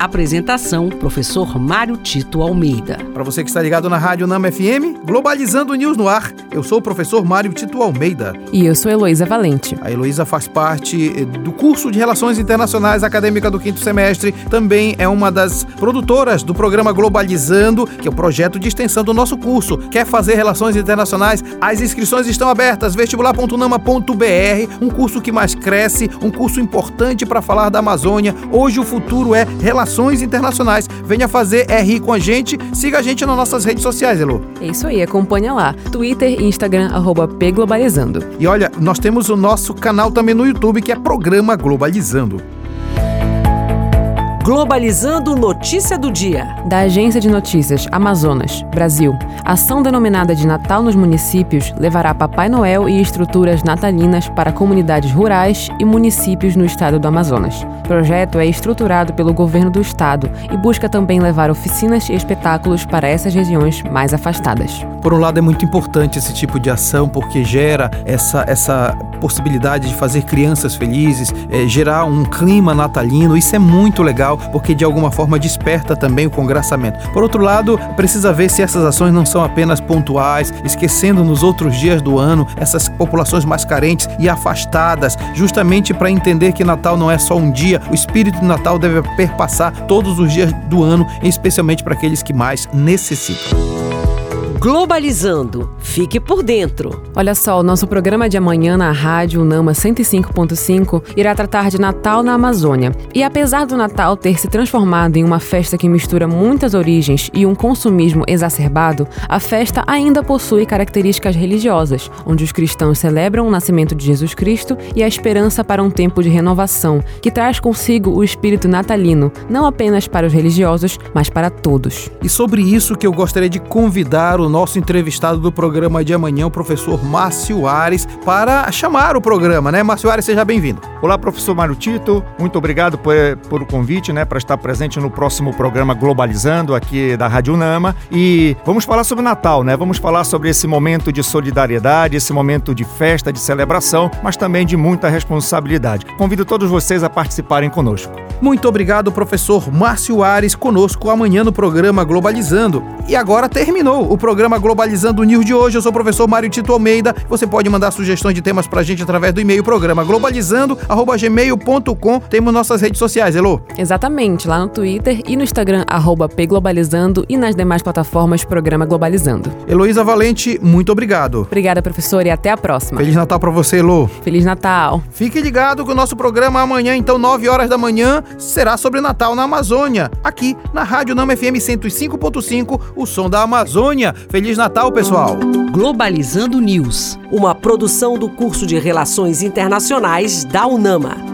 Apresentação: Professor Mário Tito Almeida. Para você que está ligado na Rádio Nama FM, Globalizando News no ar. Eu sou o professor Mário Tito Almeida. E eu sou Heloísa Valente. A Heloísa faz parte eh, do curso de Relações Internacionais Acadêmica do quinto semestre. Também é uma das produtoras do programa Globalizando, que é o projeto de extensão do nosso curso. Quer fazer Relações Internacionais? As inscrições estão abertas. vestibular.nama.br, um curso que mais cresce, um curso importante para falar da Amazônia. Hoje o futuro é Relações Relações Internacionais. Venha fazer RI com a gente, siga a gente nas nossas redes sociais, Elo. É isso aí, acompanha lá. Twitter Instagram, arroba pglobalizando. E olha, nós temos o nosso canal também no YouTube, que é Programa Globalizando. Globalizando Notícia do Dia. Da Agência de Notícias Amazonas, Brasil. Ação denominada de Natal nos municípios levará Papai Noel e estruturas natalinas para comunidades rurais e municípios no estado do Amazonas. O projeto é estruturado pelo governo do estado e busca também levar oficinas e espetáculos para essas regiões mais afastadas. Por um lado, é muito importante esse tipo de ação porque gera essa, essa possibilidade de fazer crianças felizes, é, gerar um clima natalino. Isso é muito legal porque de alguma forma desperta também o congraçamento. Por outro lado, precisa ver se essas ações não são apenas pontuais, esquecendo nos outros dias do ano essas populações mais carentes e afastadas, justamente para entender que Natal não é só um dia, o espírito de Natal deve perpassar todos os dias do ano, especialmente para aqueles que mais necessitam. Globalizando. Fique por dentro. Olha só, o nosso programa de amanhã na Rádio Nama 105.5 irá tratar de Natal na Amazônia. E apesar do Natal ter se transformado em uma festa que mistura muitas origens e um consumismo exacerbado, a festa ainda possui características religiosas, onde os cristãos celebram o nascimento de Jesus Cristo e a esperança para um tempo de renovação, que traz consigo o espírito natalino, não apenas para os religiosos, mas para todos. E sobre isso que eu gostaria de convidar o nosso entrevistado do programa de amanhã, o professor Márcio Ares, para chamar o programa, né? Márcio Ares, seja bem-vindo. Olá, professor Mário Tito, muito obrigado por, por o convite, né, para estar presente no próximo programa Globalizando aqui da Rádio Nama. E vamos falar sobre Natal, né? Vamos falar sobre esse momento de solidariedade, esse momento de festa, de celebração, mas também de muita responsabilidade. Convido todos vocês a participarem conosco. Muito obrigado, professor Márcio Ares, conosco amanhã no programa Globalizando. E agora terminou o programa programa Globalizando News de hoje. Eu sou o professor Mário Tito Almeida. Você pode mandar sugestões de temas pra gente através do e-mail programa globalizando@gmail.com. Temos nossas redes sociais, Elô. Exatamente, lá no Twitter e no Instagram arroba pglobalizando e nas demais plataformas Programa Globalizando. Heloísa Valente, muito obrigado. Obrigada, professor, e até a próxima. Feliz Natal para você, Elô. Feliz Natal. Fique ligado que o nosso programa amanhã, então, 9 horas da manhã, será sobre Natal na Amazônia, aqui na Rádio Nama FM 105.5, o som da Amazônia. Feliz Natal, pessoal! Globalizando News, uma produção do curso de Relações Internacionais da UNAMA.